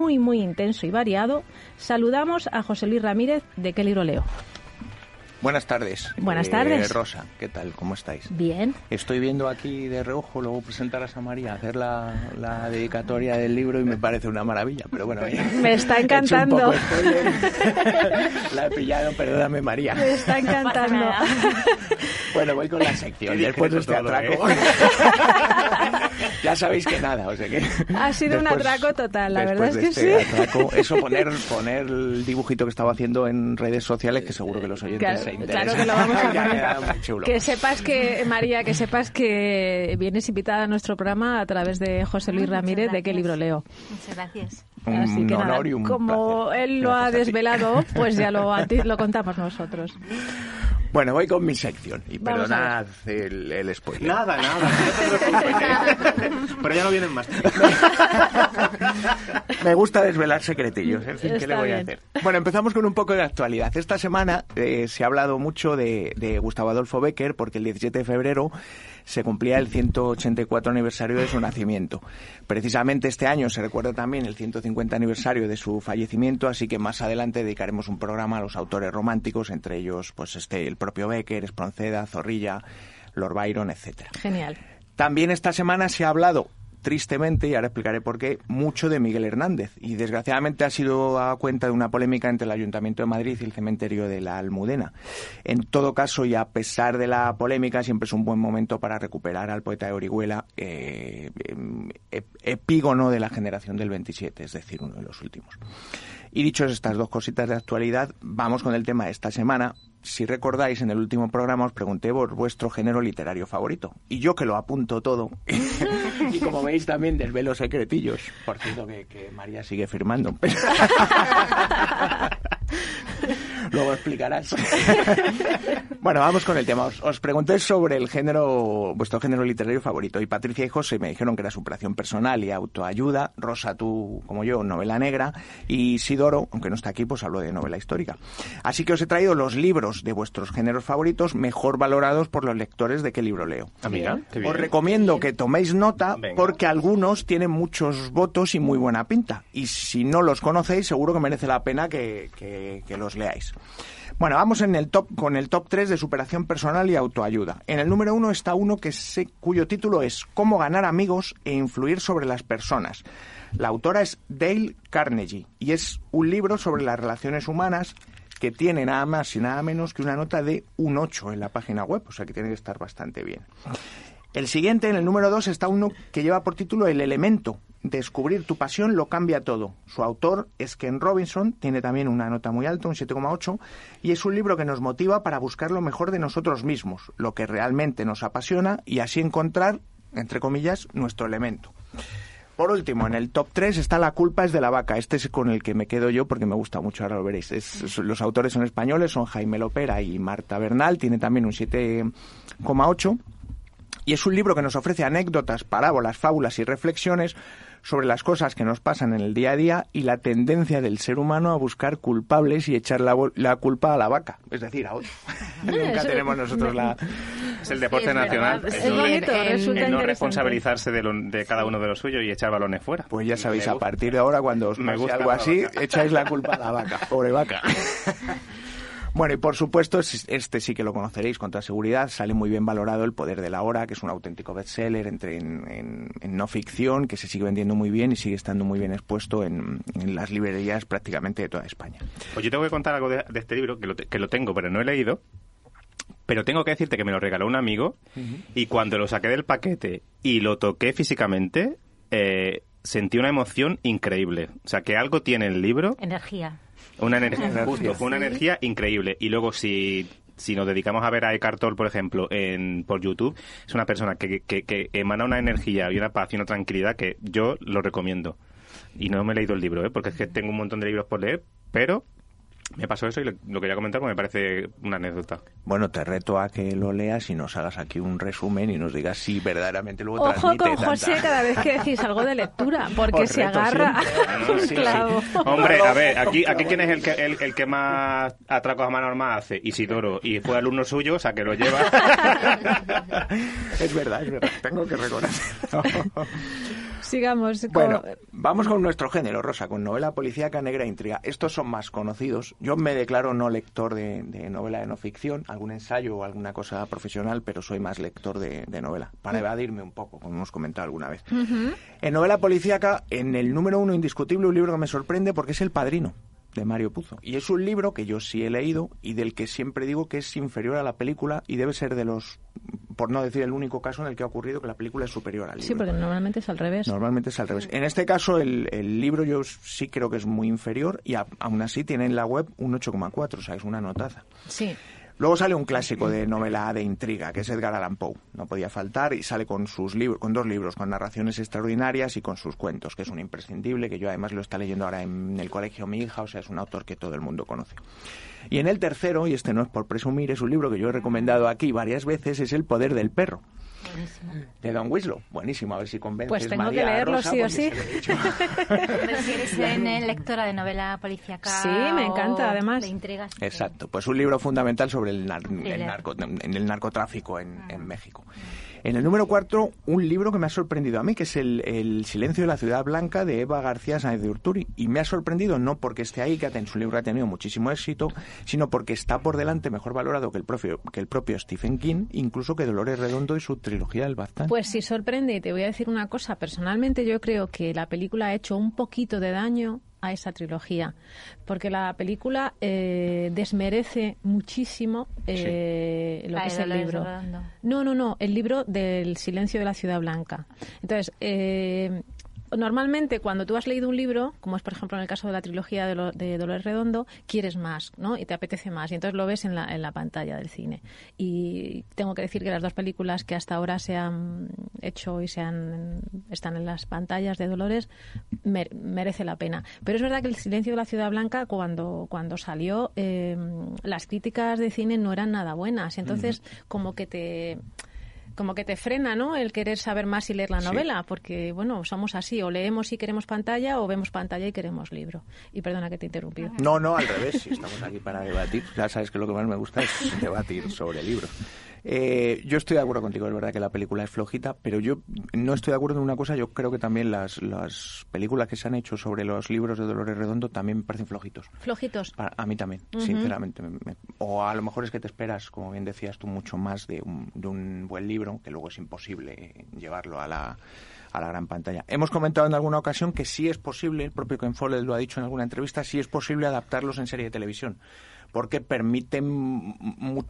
muy, muy intenso y variado, saludamos a José Luis Ramírez de Qué libro leo. Buenas tardes. Buenas Eh, tardes. Rosa, ¿qué tal? ¿Cómo estáis? Bien. Estoy viendo aquí de reojo, luego presentarás a María, hacer la, la dedicatoria del libro y me parece una maravilla, pero bueno. Me está he hecho un encantando. la he pillado, perdóname María. Me está encantando. Bueno, voy con la sección, Qué después de este atraco. ya sabéis que nada, o sea que... Ha sido un atraco total, la verdad es que este sí. atraco, eso poner, poner el dibujito que estaba haciendo en redes sociales, que seguro que los oyentes Claro, se claro que lo vamos a poner. queda muy chulo. Que sepas que, María, que sepas que vienes invitada a nuestro programa a través de José Luis Muchas Ramírez de Qué libro leo. Muchas gracias. Así un que nada, honor y un como placer. él lo ha Gracias desvelado, pues ya lo, a ti lo contamos nosotros. Bueno, voy con mi sección y Vamos perdonad el, el spoiler. Nada, nada, no te preocupes. Pero ya no vienen más. Me gusta desvelar secretillos, en fin, ¿qué le voy a bien. hacer? Bueno, empezamos con un poco de actualidad. Esta semana eh, se ha hablado mucho de, de Gustavo Adolfo Becker porque el 17 de febrero se cumplía el 184 aniversario de su nacimiento. Precisamente este año se recuerda también el 150 aniversario de su fallecimiento, así que más adelante dedicaremos un programa a los autores románticos, entre ellos pues este el propio Becker, Espronceda, Zorrilla, Lord Byron, etcétera. Genial. También esta semana se ha hablado, tristemente, y ahora explicaré por qué, mucho de Miguel Hernández. Y desgraciadamente ha sido a cuenta de una polémica entre el Ayuntamiento de Madrid y el cementerio de la Almudena. En todo caso, y a pesar de la polémica, siempre es un buen momento para recuperar al poeta de Orihuela, eh, em, ep- epígono de la generación del 27, es decir, uno de los últimos. Y dichos estas dos cositas de actualidad, vamos con el tema de esta semana. Si recordáis, en el último programa os pregunté por vuestro género literario favorito. Y yo que lo apunto todo. y como veis también desvelo secretillos. Por cierto que, que María sigue firmando. Luego explicarás. bueno, vamos con el tema. Os, os pregunté sobre el género, vuestro género literario favorito. Y Patricia y José me dijeron que era superación personal y autoayuda. Rosa, tú, como yo, novela negra. Y Sidoro, aunque no está aquí, pues habló de novela histórica. Así que os he traído los libros de vuestros géneros favoritos mejor valorados por los lectores de qué libro leo. Ah, mira, qué bien. Os recomiendo que toméis nota Venga. porque algunos tienen muchos votos y muy buena pinta. Y si no los conocéis, seguro que merece la pena que, que- que los leáis. Bueno, vamos en el top, con el top 3 de superación personal y autoayuda. En el número 1 está uno que sé, cuyo título es Cómo ganar amigos e influir sobre las personas. La autora es Dale Carnegie y es un libro sobre las relaciones humanas que tiene nada más y nada menos que una nota de un 8 en la página web, o sea que tiene que estar bastante bien. El siguiente, en el número 2, está uno que lleva por título El elemento. Descubrir tu pasión lo cambia todo. Su autor es Ken Robinson, tiene también una nota muy alta, un 7,8, y es un libro que nos motiva para buscar lo mejor de nosotros mismos, lo que realmente nos apasiona y así encontrar, entre comillas, nuestro elemento. Por último, en el top 3 está La culpa es de la vaca. Este es con el que me quedo yo porque me gusta mucho, ahora lo veréis. Los autores son españoles, son Jaime Lopera y Marta Bernal. Tiene también un 7,8. Y es un libro que nos ofrece anécdotas, parábolas, fábulas y reflexiones sobre las cosas que nos pasan en el día a día y la tendencia del ser humano a buscar culpables y echar la, la culpa a la vaca, es decir, a otro. Nunca tenemos nosotros la... Es el deporte Es verdad, nacional. es el- bonito, el- no responsabilizarse de, lo- de cada uno de los suyos y echar balones fuera. Pues ya sabéis, a partir de ahora, cuando os Me gusta algo así, echáis la culpa a la vaca, pobre vaca. Bueno, y por supuesto, es- este sí que lo conoceréis con toda seguridad. Sale muy bien valorado El Poder de la Hora, que es un auténtico bestseller entre en, en- en no ficción, que se sigue vendiendo muy bien y sigue estando muy bien expuesto en, en las librerías prácticamente de toda España. Pues yo tengo que contar algo de, de este libro, que lo, te- que lo tengo, pero no he leído. Pero tengo que decirte que me lo regaló un amigo y cuando lo saqué del paquete y lo toqué físicamente, eh, sentí una emoción increíble. O sea, que algo tiene el libro, Energía. Una energía, justo, fue una energía increíble. Y luego si, si nos dedicamos a ver a Eckhart Tolle, por ejemplo, en, por YouTube, es una persona que, que, que emana una energía y una paz y una tranquilidad que yo lo recomiendo. Y no me he leído el libro, ¿eh? porque es que tengo un montón de libros por leer, pero me pasó eso y lo, lo quería comentar porque me parece una anécdota. Bueno, te reto a que lo leas y nos hagas aquí un resumen y nos digas si verdaderamente luego Ojo transmite con tanta- José cada vez que decís algo de lectura, porque Os se agarra un Sí, sí. clavo. Hombre, a ver, aquí, aquí quién es el que, el, el que más atracos a mano armada hace, Isidoro, y fue alumno suyo, o sea que lo lleva. es verdad, es verdad, tengo que reconocerlo. Sigamos. con- Bueno, vamos con nuestro género, Rosa, con novela policíaca, negra e intriga. Estos son más conocidos. Yo me declaro no lector de, de novela de no ficción, algún ensayo o alguna cosa profesional, pero soy más lector de, de novela, para evadirme un poco, como hemos comentado alguna vez. En novela policíaca, en el número uno indiscutible, un libro que me sorprende porque es El Padrino de Mario Puzo. Y es un libro que yo sí he leído y del que siempre digo que es inferior a la película y debe ser de los, por no decir el único caso en el que ha ocurrido que la película es superior al libro. Sí, porque normalmente es al revés. Normalmente es al revés. En este caso, el, el libro yo sí creo que es muy inferior y a- aún así tiene en la web un 8,4, o sea, es una notaza. Sí. Luego sale un clásico de novela de intriga, que es Edgar Allan Poe. No podía faltar y sale con sus con dos libros, con narraciones extraordinarias y con sus cuentos, que es un imprescindible, que yo además lo está leyendo ahora en el colegio mi hija, o sea, es un autor que todo el mundo conoce. Y en el tercero, y este no es por presumir, es un libro que yo he recomendado aquí varias veces, es El poder del perro, Buenísimo. de Don Winslow. Buenísimo, a ver si convences Pues tengo María que leerlo, Rosa, sí o sí. si eres eh, lectora de novela policíaca Sí, me encanta, además. De intrigas. Exacto, pues un libro fundamental sobre el, nar- el Thriller. narco- en el narcotráfico en, en México. En el número cuatro, un libro que me ha sorprendido a mí, que es el, El silencio de la ciudad blanca de Eva García Sáenz de Urturi. Y me ha sorprendido no porque esté ahí, que su libro ha tenido muchísimo éxito, sino porque está por delante mejor valorado que el propio, que el propio Stephen King, incluso que Dolores Redondo y su trilogía del Baztán. Pues sí sorprende y te voy a decir una cosa. Personalmente yo creo que la película ha hecho un poquito de daño a esa trilogía, porque la película eh, desmerece muchísimo eh, lo que de es el libro. No, no, no, el libro del silencio de la ciudad blanca. Entonces, eh, normalmente cuando tú has leído un libro, como es por ejemplo en el caso de la trilogía de, lo- de Dolores Redondo, quieres más, ¿no? Y te apetece más. Y entonces lo ves en la, en la pantalla del cine. Y tengo que decir que las dos películas que hasta ahora se han hecho y se han, están en las pantallas de Dolores mer- merece la pena. Pero es verdad que el silencio de la ciudad blanca cuando, cuando salió eh, las críticas de cine no eran nada buenas. Entonces como que te como que te frena, ¿no? El querer saber más y leer la Sí. novela, porque, bueno, somos así, o leemos y queremos pantalla, o vemos pantalla y queremos libro. Y perdona que te he interrumpido. No, no, al revés, si estamos aquí para debatir. Ya sabes que lo que más me gusta es debatir sobre libros. Eh, yo estoy de acuerdo contigo, es verdad que la película es flojita, pero yo no estoy de acuerdo en una cosa, yo creo que también las, las películas que se han hecho sobre los libros de Dolores Redondo también me parecen flojitos. Flojitos. Para- a mí también, sinceramente. me- me- o a lo mejor es que te esperas, como bien decías tú, mucho más de un, de un buen libro, que luego es imposible llevarlo a la, a la gran pantalla. Hemos comentado en alguna ocasión que sí es posible, el propio Ken Follett lo ha dicho en alguna entrevista, sí es posible adaptarlos en serie de televisión. Porque permiten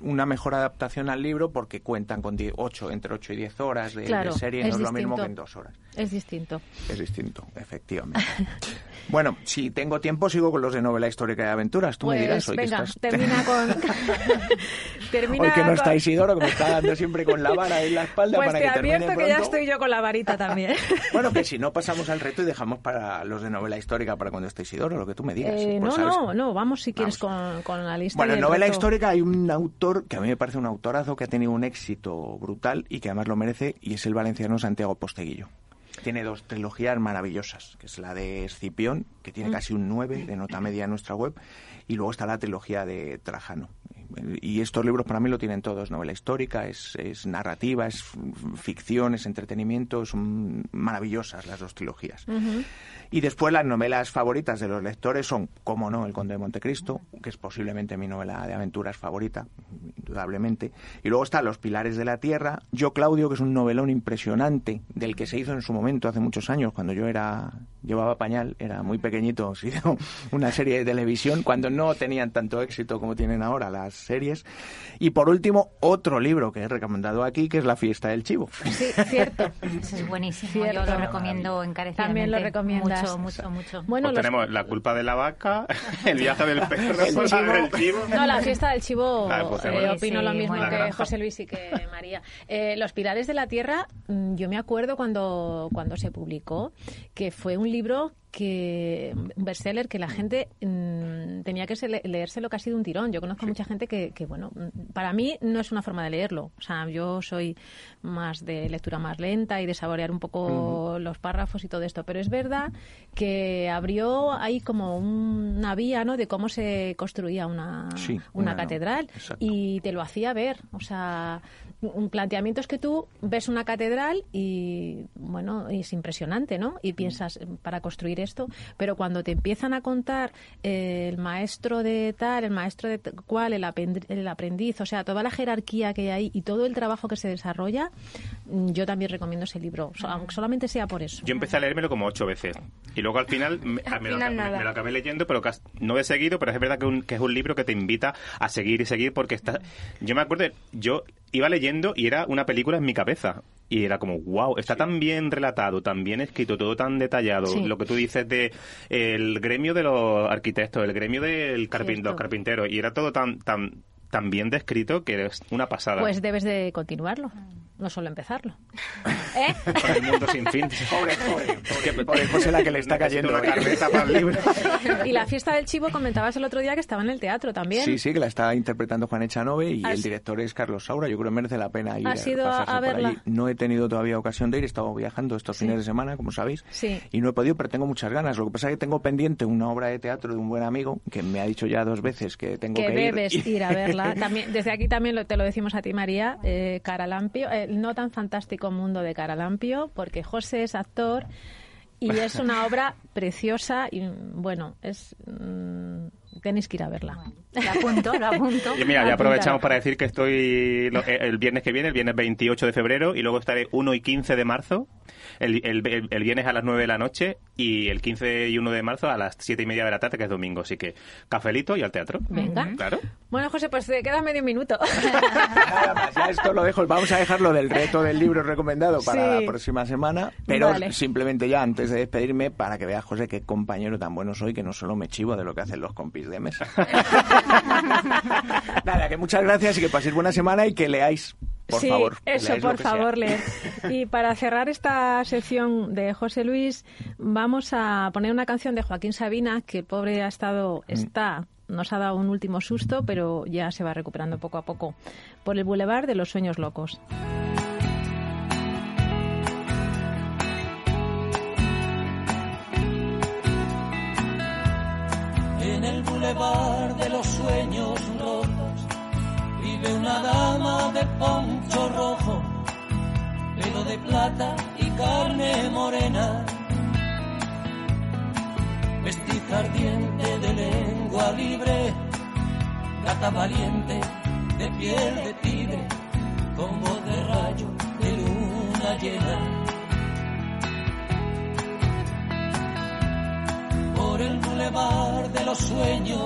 una mejor adaptación al libro porque cuentan con 10 ocho, entre 8 y 10 horas de, de Claro, serie, es no es lo mismo que en dos horas. Es distinto. Es distinto, efectivamente. bueno, si tengo tiempo, sigo con los de novela histórica y aventuras. Tú pues me dirás hoy que venga, estás... termina con... termina Hoy que no con- está Isidoro, que me está dando siempre con la vara en la espalda Pues para te que termine pronto. que ya estoy yo con la varita también. Bueno, que si no pasamos al reto y dejamos para los de novela histórica para cuando esté Isidoro, lo que tú me digas. Eh, Pues, no, no, no, vamos si quieres Vamos. con, con la lista. Bueno, en el novela reto. histórica hay un autor que a mí me parece un autorazo que ha tenido un éxito brutal y que además lo merece y es el valenciano Santiago Posteguillo. Tiene dos trilogías maravillosas, que es la de Escipión, que tiene Mm. casi un 9 de nota media en nuestra web, y luego está la trilogía de Trajano. Y estos libros para mí lo tienen todos, novela histórica, es, es narrativa, es ficción, es entretenimiento, son maravillosas las dos trilogías. Y después las novelas favoritas de los lectores son, como no, El Conde de Montecristo, que es posiblemente mi novela de aventuras favorita, indudablemente. Y luego está Los Pilares de la Tierra, Yo Claudio, que es un novelón impresionante, del que se hizo en su momento, hace muchos años, cuando yo era llevaba pañal, era muy pequeñito, se hizo una serie de televisión, cuando no tenían tanto éxito como tienen ahora las series. Y por último, otro libro que he recomendado aquí, que es La Fiesta del Chivo. Sí, cierto. Eso es buenísimo. Cierto. Yo lo recomiendo encarecidamente. También lo recomiendas. Mucho, mucho, mucho. Bueno, Pues los- tenemos la culpa de la vaca, el viaje del perro, El chivo. del chivo. No, la fiesta del chivo, Ah, pues, eh, opino Sí, lo mismo bueno. Que granja. José Luis y que María. Eh, Los Pilares de la Tierra, mm, yo me acuerdo cuando, cuando se publicó que fue un libro que un bestseller que la gente mm, tenía que se- leérselo casi de un tirón. Yo conozco mucha gente que, que, bueno, mm, para mí no es una forma de leerlo. O sea, yo soy más de lectura más lenta y de saborear un poco los párrafos y todo esto. Pero es verdad que abrió ahí como un- una vía, ¿no? De cómo se construía una, Sí, una una- catedral y te lo hacía ver. O sea, un planteamientos que tú ves una catedral y, bueno, es impresionante, ¿no? Y piensas, para construir esto, pero cuando te empiezan a contar eh, el maestro de tal, el maestro de cual, el, el aprendiz, o sea, toda la jerarquía que hay ahí y todo el trabajo que se desarrolla, mm, yo también recomiendo ese libro, so- aunque solamente sea por eso. Yo empecé a leérmelo como ocho veces. Y luego al final, me, Al me lo, final acabé- nada. me lo acabé leyendo, pero no he seguido, pero es verdad que, un- que es un libro que te invita a seguir y seguir porque está... Yo me acuerdo, yo iba leyendo y era una película en mi cabeza. Y era como, wow, está tan bien relatado, tan bien escrito, todo tan detallado. Sí. Lo que tú dices de el gremio de los arquitectos, el gremio de los carpinteros. Y era todo tan, tan, tan bien descrito que es una pasada. Pues debes de continuarlo, no solo empezarlo. ¿Eh? Para el mundo sin fin. Pobre, pobre, pobre, pobre José la que le está cayendo. una carpeta para el libro. Y la fiesta del chivo comentabas el otro día que estaba en el teatro también. Sí, sí, que la está interpretando Juan Echanove y ¿Has- el director es Carlos Saura. Yo creo que merece la pena ir ¿Has a- a por verla? allí. No he tenido todavía ocasión de ir, he estado viajando estos fines de semana, como sabéis, Sí. y no he podido, pero tengo muchas ganas. Lo que pasa es que tengo pendiente una obra de teatro de un buen amigo que me ha dicho ya dos veces que tengo que que, ir. debes ir a verla. También, desde aquí también lo- te lo decimos a ti, María, eh, Caralampio, el no tan fantástico mundo de Caralampio, porque José es actor y es una obra preciosa y, bueno, es... mm, tenéis que ir a verla. Lo apunto, lo apunto. Y mira, ya aprovechamos para decir que estoy lo- eh, el viernes que viene, el viernes 28 de febrero, y luego estaré 1 y 15 de marzo, el, el, el- el viernes a las 9 de la noche, y el 15 y 1 de marzo a las 7 y media de la tarde, que es domingo. Así que cafelito y al teatro. Venga. Claro. Bueno, José, pues te queda medio minuto. Nada más, ya esto lo dejo. Vamos a dejarlo del reto del libro recomendado para Sí. la próxima semana. Pero Vale. simplemente ya antes de despedirme, para que veas, José, qué compañero tan bueno soy, que no solo me chivo de lo que hacen los compis de mesa. Nada, que muchas gracias y que paséis buena semana y que leáis, por sí, favor. eso, por favor, leer. Y para cerrar esta sección de José Luis, vamos a poner una canción de Joaquín Sabina, que pobre ha estado, Mm. está, nos ha dado un último susto, pero ya se va recuperando poco a poco. Por el Boulevard de los Sueños Locos. Sueños rotos vive una dama de poncho rojo, pelo de plata y carne morena, mestiza ardiente de lengua libre, gata valiente de piel de tigre, con voz de rayo de luna llena. por el bulevar de los sueños